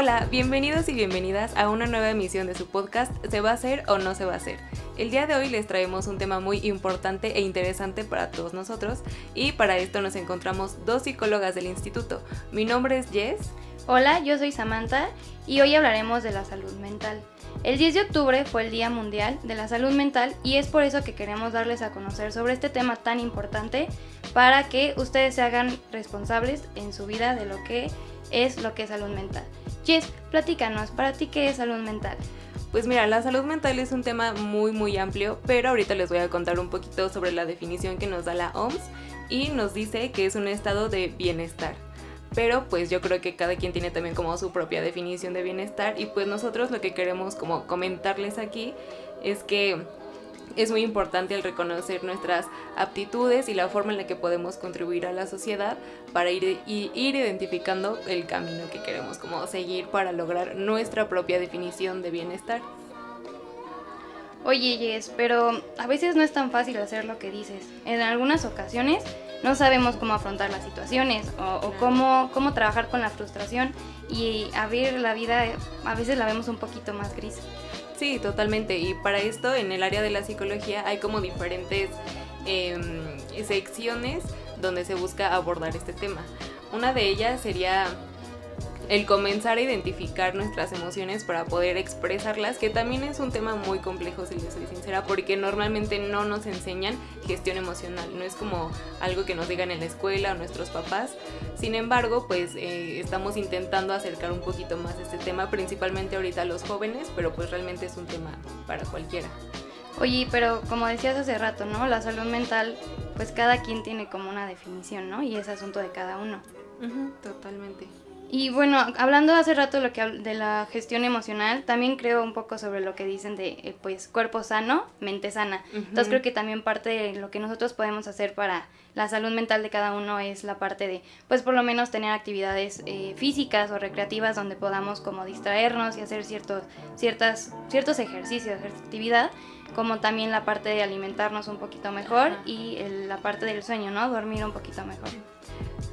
Hola, bienvenidos y bienvenidas a una nueva emisión de su podcast ¿Se va a hacer o no se va a hacer? El día de hoy les traemos un tema muy importante e interesante para todos nosotros y para esto nos encontramos dos psicólogas del instituto. Mi nombre es Jess. Hola, yo soy Samantha y hoy hablaremos de la salud mental. El 10 de octubre fue el Día Mundial de la Salud Mental y es por eso que queremos darles a conocer sobre este tema tan importante para que ustedes se hagan responsables en su vida de lo que es lo que es salud mental. Jess, platícanos, ¿para ti qué es salud mental? Pues mira, la salud mental es un tema muy muy amplio, pero ahorita les voy a contar un poquito sobre la definición que nos da la OMS y nos dice que es un estado de bienestar. Pero pues yo creo que cada quien tiene también como su propia definición de bienestar y pues nosotros lo que queremos como comentarles aquí es que es muy importante el reconocer nuestras aptitudes y la forma en la que podemos contribuir a la sociedad para ir, ir identificando el camino que queremos como seguir para lograr nuestra propia definición de bienestar. Oye, Jess, pero a veces no es tan fácil hacer lo que dices. En algunas ocasiones no sabemos cómo afrontar las situaciones o, cómo, cómo trabajar con la frustración y a ver la vida a veces la vemos un poquito más gris. Sí, totalmente. Y para esto, en el área de la psicología hay como diferentes em, secciones donde se busca abordar este tema. Una de ellas sería el comenzar a identificar nuestras emociones para poder expresarlas, que también es un tema muy complejo, si les soy sincera, porque normalmente no nos enseñan gestión emocional, no es como algo que nos digan en la escuela o nuestros papás. Sin embargo, pues eh, estamos intentando acercar un poquito más este tema, principalmente ahorita a los jóvenes, pero pues realmente es un tema para cualquiera. Oye, pero como decías hace rato, ¿no? La salud mental, pues cada quien tiene como una definición, ¿no? Y es asunto de cada uno. totalmente. Y bueno, hablando hace rato lo que de la gestión emocional, también creo un poco sobre lo que dicen de eh, pues cuerpo sano, mente sana. Entonces creo que también parte de lo que nosotros podemos hacer para la salud mental de cada uno es la parte de pues por lo menos tener actividades eh, físicas o recreativas donde podamos como distraernos y hacer ciertos ciertas ciertos ejercicios, de actividad, como también la parte de alimentarnos un poquito mejor y la parte del sueño, ¿no? Dormir un poquito mejor.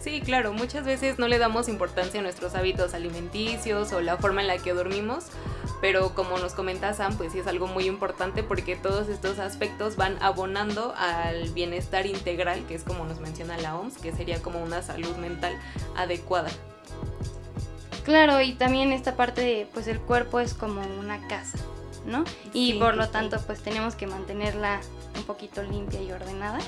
Sí, claro, muchas veces no le damos importancia a nuestros hábitos alimenticios o la forma en la que dormimos, pero como nos comenta Sam, pues sí es algo muy importante porque todos estos aspectos van abonando al bienestar integral, que es como nos menciona la OMS, que sería como una salud mental adecuada. Claro, y también esta parte de, pues el cuerpo es como una casa, ¿no? Y por lo tanto, pues tenemos que mantenerla un poquito limpia y ordenada.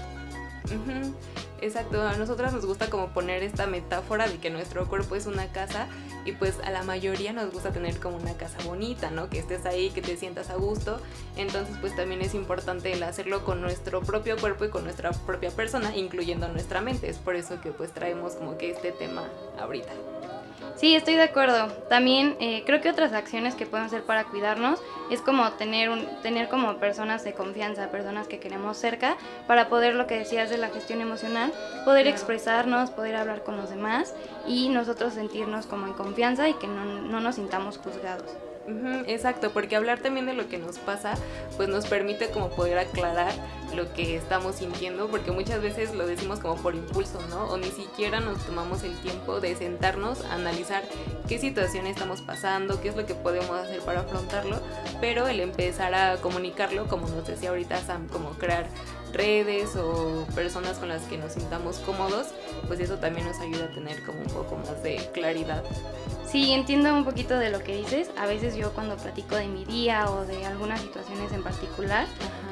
Exacto, a nosotras nos gusta como poner esta metáfora de que nuestro cuerpo es una casa y pues a la mayoría nos gusta tener como una casa bonita, ¿no? Que estés ahí, que te sientas a gusto. Entonces pues también es importante el hacerlo con nuestro propio cuerpo y con nuestra propia persona, incluyendo nuestra mente. Es por eso que pues traemos como que este tema ahorita. Sí, estoy de acuerdo. También eh, creo que otras acciones que podemos hacer para cuidarnos es como tener, un, tener como personas de confianza, personas que queremos cerca, para poder, lo que decías de la gestión emocional, poder expresarnos, poder hablar con los demás y nosotros sentirnos como en confianza y que no, no nos sintamos juzgados exacto, porque hablar también de lo que nos pasa, pues nos permite como poder aclarar lo que estamos sintiendo, porque muchas veces lo decimos como por impulso, ¿no? O ni siquiera nos tomamos el tiempo de sentarnos a analizar qué situación estamos pasando, qué es lo que podemos hacer para afrontarlo, pero el empezar a comunicarlo, como nos decía ahorita Sam, como crear redes o personas con las que nos sintamos cómodos, pues eso también nos ayuda a tener como un poco más de claridad. Sí, entiendo un poquito de lo que dices. A veces yo cuando platico de mi día o de algunas situaciones en particular,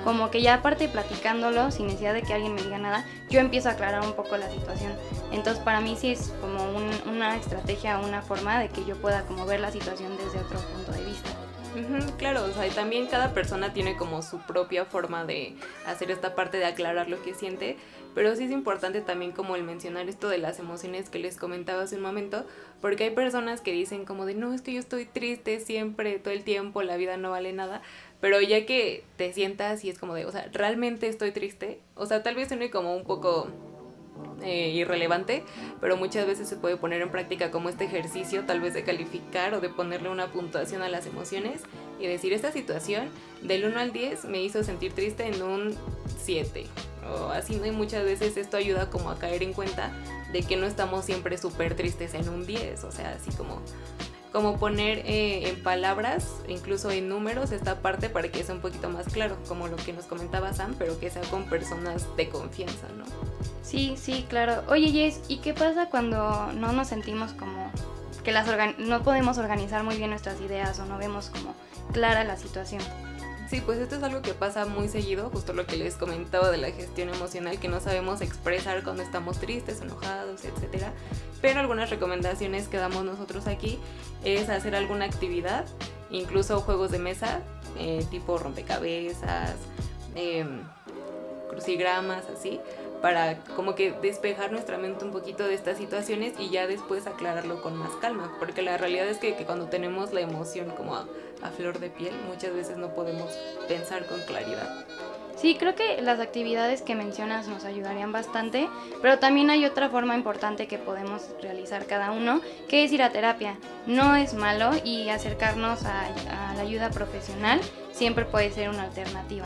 como que ya aparte platicándolo, sin necesidad de que alguien me diga nada, yo empiezo a aclarar un poco la situación. Entonces para mí sí es como una estrategia, una forma de que yo pueda como ver la situación desde otro punto de vista. Claro, o sea, también cada persona tiene como su propia forma de hacer esta parte de aclarar lo que siente, pero sí es importante también como el mencionar esto de las emociones que les comentaba hace un momento, porque hay personas que dicen como de, no, es que yo estoy triste siempre, todo el tiempo, la vida no vale nada, pero ya que te sientas y es como de, o sea, realmente estoy triste, o sea, tal vez suene como un poco eh, irrelevante, pero muchas veces se puede poner en práctica como este ejercicio, tal vez de calificar o de ponerle una puntuación a las emociones y decir, esta situación del 1 al 10 me hizo sentir triste en un 7 o así, ¿no? Y muchas veces esto ayuda como a caer en cuenta de que no estamos siempre súper tristes en un 10, o sea, así como como poner eh, en palabras, incluso en números, esta parte para que sea un poquito más claro, como lo que nos comentaba Sam, pero que sea con personas de confianza, ¿no? Sí, sí, claro. Oye, Jess, ¿y qué pasa cuando no nos sentimos como que las no podemos organizar muy bien nuestras ideas o no vemos como clara la situación? Sí, pues esto es algo que pasa muy seguido, justo lo que les comentaba de la gestión emocional, que no sabemos expresar cuando estamos tristes, enojados, etc. Pero algunas recomendaciones que damos nosotros aquí es hacer alguna actividad, incluso juegos de mesa, eh, tipo rompecabezas, em, crucigramas, así, para como que despejar nuestra mente un poquito de estas situaciones y ya después aclararlo con más calma, porque la realidad es que, que cuando tenemos la emoción como a, a flor de piel, muchas veces no podemos pensar con claridad. Sí, creo que las actividades que mencionas nos ayudarían bastante, pero también hay otra forma importante que podemos realizar cada uno, que es ir a terapia. No es malo y acercarnos a, a la ayuda profesional siempre puede ser una alternativa.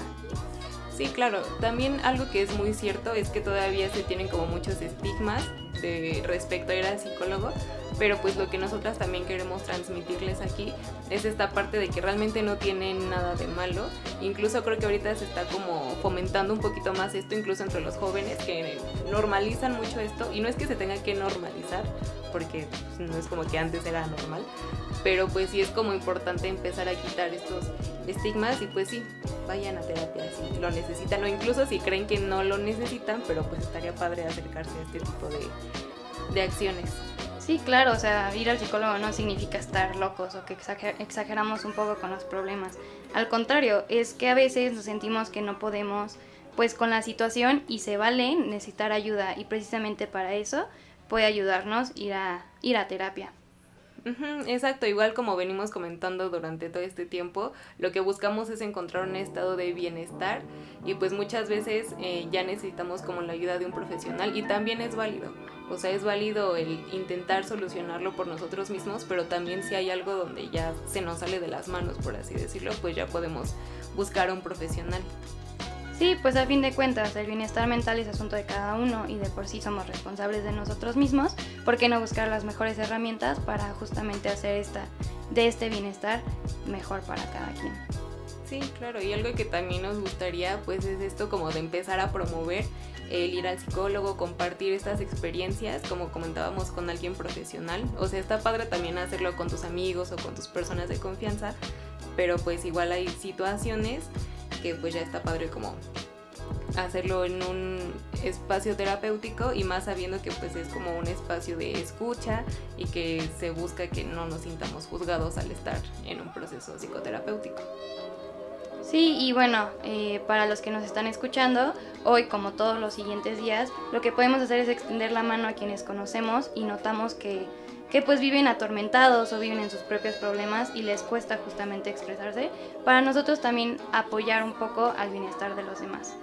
Sí, claro. También algo que es muy cierto es que todavía se tienen como muchos estigmas de respecto a ir al psicólogo, pero pues lo que nosotras también queremos transmitirles aquí es esta parte de que realmente no tienen nada de malo. Incluso creo que ahorita se está como fomentando un poquito más esto, incluso entre los jóvenes que normalizan mucho esto y no es que se tenga que normalizar, porque pues, no es como que antes era normal, pero pues sí es como importante empezar a quitar estos estigmas y pues sí, vayan a terapia si lo necesitan o incluso si creen que no lo necesitan, pero pues estaría padre acercarse a este tipo de, de acciones. Sí, claro, o sea, ir al psicólogo no significa estar locos o que exageramos un poco con los problemas. Al contrario, es que a veces nos sentimos que no podemos pues con la situación y se vale necesitar ayuda y precisamente para eso puede ayudarnos ir a ir a terapia exacto, igual como venimos comentando durante todo este tiempo, lo que buscamos es encontrar un estado de bienestar y pues muchas veces eh, ya necesitamos como la ayuda de un profesional y también es válido. O sea, es válido el intentar solucionarlo por nosotros mismos, pero también si hay algo donde ya se nos sale de las manos, por así decirlo, pues ya podemos buscar a un profesional. Sí, pues a fin de cuentas, el bienestar mental es asunto de cada uno y de por sí somos responsables de nosotros mismos. ¿Por qué no buscar las mejores herramientas para justamente hacer esta, de este bienestar mejor para cada quien? Sí, claro, y algo que también nos gustaría pues es esto como de empezar a promover el ir al psicólogo, compartir estas experiencias, como comentábamos con alguien profesional. O sea, está padre también hacerlo con tus amigos o con tus personas de confianza, pero pues igual hay situaciones que pues ya está padre como hacerlo en un espacio terapéutico y más sabiendo que pues es como un espacio de escucha y que se busca que no nos sintamos juzgados al estar en un proceso psicoterapéutico. Sí, y bueno, eh, para los que nos están escuchando, hoy como todos los siguientes días, lo que podemos hacer es extender la mano a quienes conocemos y notamos que que pues viven atormentados o viven en sus propios problemas y les cuesta justamente expresarse, para nosotros también apoyar un poco al bienestar de los demás.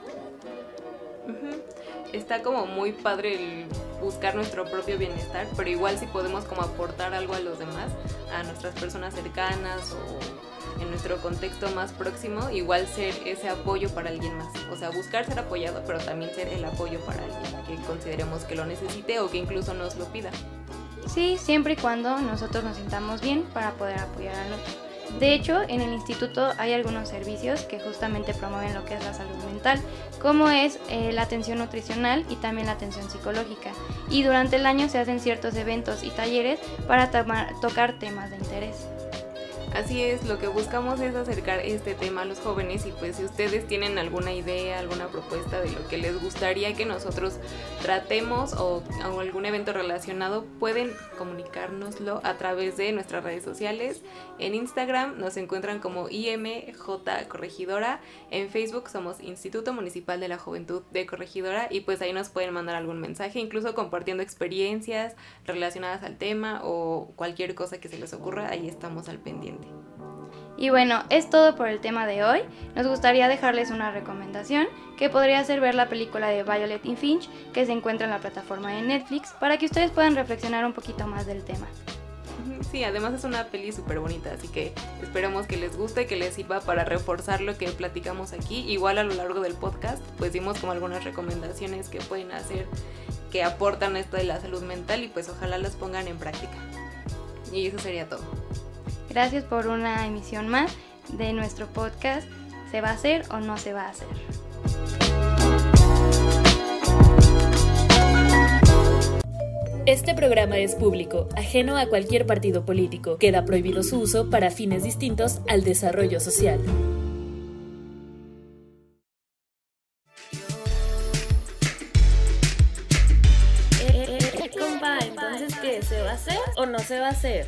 Está como muy padre el buscar nuestro propio bienestar, pero igual si podemos como aportar algo a los demás, a nuestras personas cercanas o en nuestro contexto más próximo, igual ser ese apoyo para alguien más. O sea, buscar ser apoyado, pero también ser el apoyo para alguien que consideremos que lo necesite o que incluso nos lo pida. Sí, siempre y cuando nosotros nos sintamos bien para poder apoyar al otro. De hecho, en el instituto hay algunos servicios que justamente promueven lo que es la salud mental, como es eh, la atención nutricional y también la atención psicológica. Y durante el año se hacen ciertos eventos y talleres para tocar temas de interés. Así es, lo que buscamos es acercar este tema a los jóvenes y pues si ustedes tienen alguna idea, alguna propuesta de lo que les gustaría que nosotros tratemos o, algún evento relacionado, pueden comunicárnoslo a través de nuestras redes sociales. En Instagram nos encuentran como IMJ Corregidora, en Facebook somos Instituto Municipal de la Juventud de Corregidora y pues ahí nos pueden mandar algún mensaje, incluso compartiendo experiencias relacionadas al tema o cualquier cosa que se les ocurra, ahí estamos al pendiente. Y bueno, es todo por el tema de hoy. Nos gustaría dejarles una recomendación, que podría ser ver la película de Violet in Finch, que se encuentra en la plataforma de Netflix, para que ustedes puedan reflexionar un poquito más del tema. Sí, además es una peli súper bonita, así que esperemos que les guste, que les sirva para reforzar lo que platicamos aquí. Igual a lo largo del podcast, pues dimos como algunas recomendaciones que pueden hacer, que aportan esto de la salud mental y pues ojalá las pongan en práctica. Y eso sería todo. Gracias por una emisión más de nuestro podcast. ¿Se va a hacer o no se va a hacer? Este programa es público, ajeno a cualquier partido político. Queda prohibido su uso para fines distintos al desarrollo social. Eh, eh, eh, compa, entonces, ¿qué? ¿Se va a hacer o no se va a hacer?